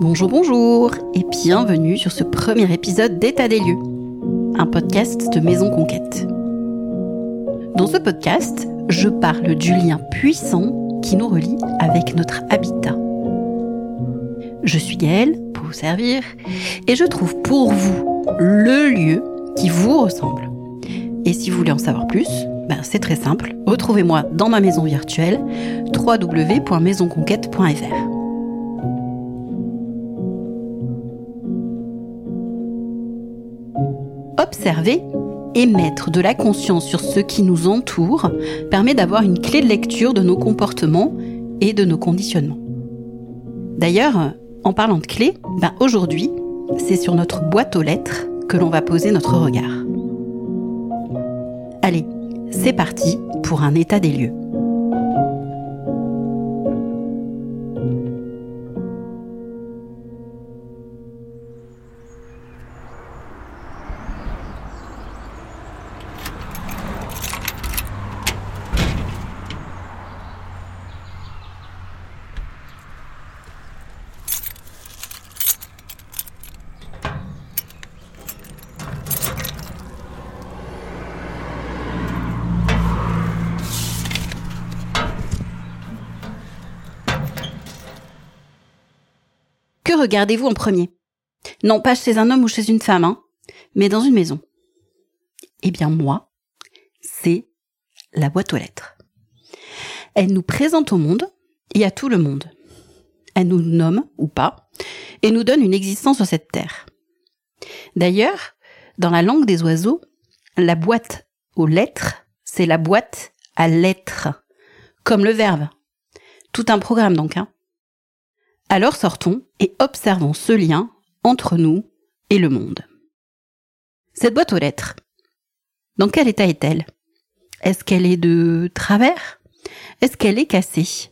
Bonjour, bonjour et bienvenue sur ce premier épisode d'État des lieux, un podcast de Maison Conquête. Dans ce podcast, je parle du lien puissant qui nous relie avec notre habitat. Je suis Gaëlle, pour vous servir, et je trouve pour vous le lieu qui vous ressemble. Et si vous voulez en savoir plus, ben c'est très simple, retrouvez-moi dans ma maison virtuelle www.maisonconquête.fr. Observer et mettre de la conscience sur ce qui nous entoure permet d'avoir une clé de lecture de nos comportements et de nos conditionnements. D'ailleurs, en parlant de clé, ben aujourd'hui, c'est sur notre boîte aux lettres que l'on va poser notre regard. Allez, c'est parti pour un état des lieux. Regardez-vous en premier? Non pas chez un homme ou chez une femme, hein, mais dans une maison. Eh bien moi, c'est la boîte aux lettres. Elle nous présente au monde et à tout le monde. Elle nous nomme ou pas et nous donne une existence sur cette terre. D'ailleurs, dans la langue des oiseaux, la boîte aux lettres, c'est la boîte à lettres, comme le verbe. Tout un programme donc. Hein. Alors sortons et observons ce lien entre nous et le monde. Cette boîte aux lettres, dans quel état est-elle? Est-ce qu'elle est de travers? Est-ce qu'elle est cassée?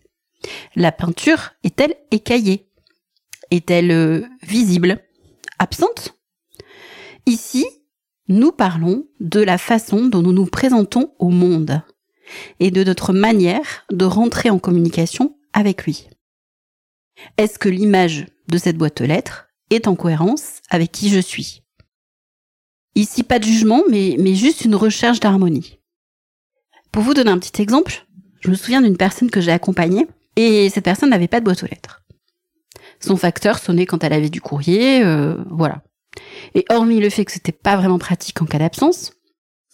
La peinture est-elle écaillée? Est-elle euh, visible? Absente? Ici, nous parlons de la façon dont nous nous présentons au monde et de notre manière de rentrer en communication avec lui. Est-ce que l'image de cette boîte aux lettres est en cohérence avec qui je suis? Ici, pas de jugement, mais, juste une recherche d'harmonie. Pour vous donner un petit exemple, je me souviens d'une personne que j'ai accompagnée, et cette personne n'avait pas de boîte aux lettres. Son facteur sonnait quand elle avait du courrier, euh, voilà. Et hormis le fait que c'était pas vraiment pratique en cas d'absence,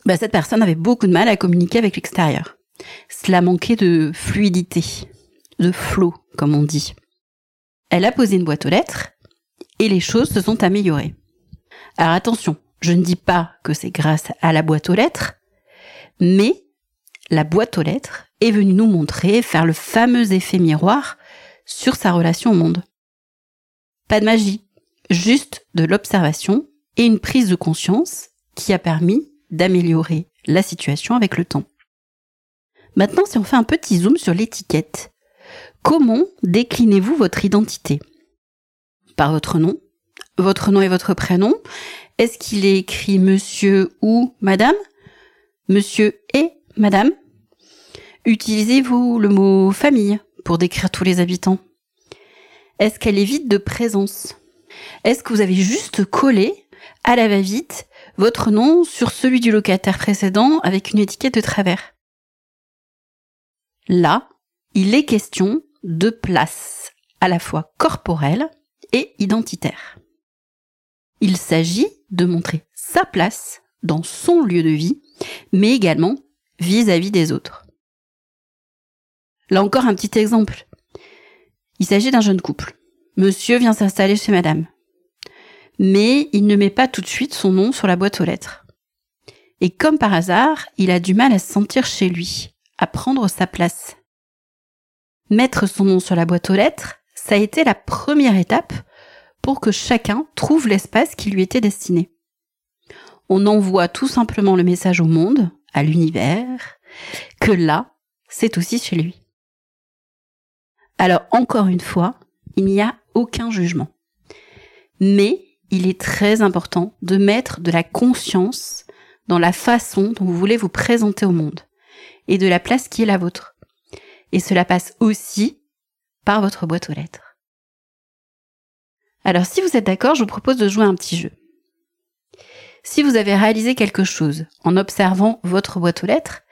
bah, cette personne avait beaucoup de mal à communiquer avec l'extérieur. Cela manquait de fluidité, de flow, comme on dit. Elle a posé une boîte aux lettres et les choses se sont améliorées. Alors attention, je ne dis pas que c'est grâce à la boîte aux lettres, mais la boîte aux lettres est venue nous montrer, faire le fameux effet miroir sur sa relation au monde. Pas de magie, juste de l'observation et une prise de conscience qui a permis d'améliorer la situation avec le temps. Maintenant, si on fait un petit zoom sur l'étiquette, Comment déclinez-vous votre identité? Par votre nom? Votre nom et votre prénom? Est-ce qu'il est écrit monsieur ou madame? Monsieur et madame? Utilisez-vous le mot famille pour décrire tous les habitants? Est-ce qu'elle est vide de présence? Est-ce que vous avez juste collé à la va-vite votre nom sur celui du locataire précédent avec une étiquette de travers? Là, il est question de place à la fois corporelle et identitaire. Il s'agit de montrer sa place dans son lieu de vie, mais également vis-à-vis des autres. Là encore un petit exemple. Il s'agit d'un jeune couple. Monsieur vient s'installer chez madame. Mais il ne met pas tout de suite son nom sur la boîte aux lettres. Et comme par hasard, il a du mal à se sentir chez lui, à prendre sa place mettre son nom sur la boîte aux lettres, ça a été la première étape pour que chacun trouve l'espace qui lui était destiné. On envoie tout simplement le message au monde, à l'univers, que là, c'est aussi chez lui. Alors encore une fois, il n'y a aucun jugement. Mais il est très important de mettre de la conscience dans la façon dont vous voulez vous présenter au monde et de la place qui est la vôtre. Et cela passe aussi par votre boîte aux lettres. Alors si vous êtes d'accord, je vous propose de jouer un petit jeu. Si vous avez réalisé quelque chose en observant votre boîte aux lettres,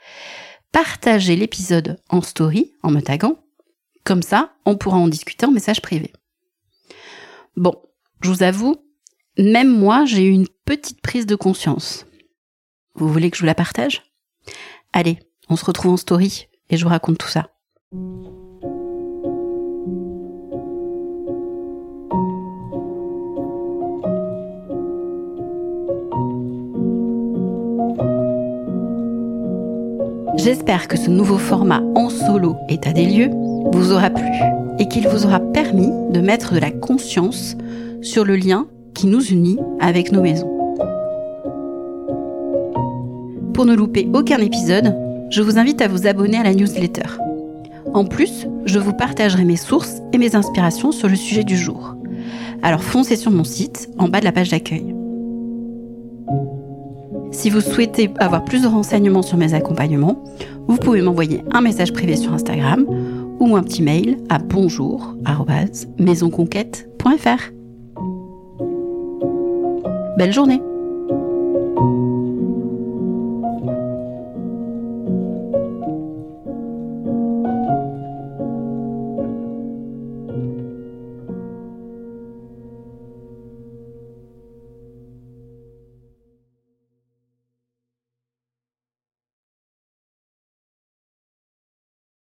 partagez l'épisode en story en me taguant. Comme ça, on pourra en discuter en message privé. Bon, je vous avoue, même moi, j'ai eu une petite prise de conscience. Vous voulez que je vous la partage? Allez, on se retrouve en story et je vous raconte tout ça. J'espère que ce nouveau format en solo état des lieux vous aura plu et qu'il vous aura permis de mettre de la conscience sur le lien qui nous unit avec nos maisons. Pour ne louper aucun épisode, je vous invite à vous abonner à la newsletter. En plus, je vous partagerai mes sources et mes inspirations sur le sujet du jour. Alors foncez sur mon site en bas de la page d'accueil. Si vous souhaitez avoir plus de renseignements sur mes accompagnements, vous pouvez m'envoyer un message privé sur Instagram ou un petit mail à bonjour@maisonconquête.fr. Belle journée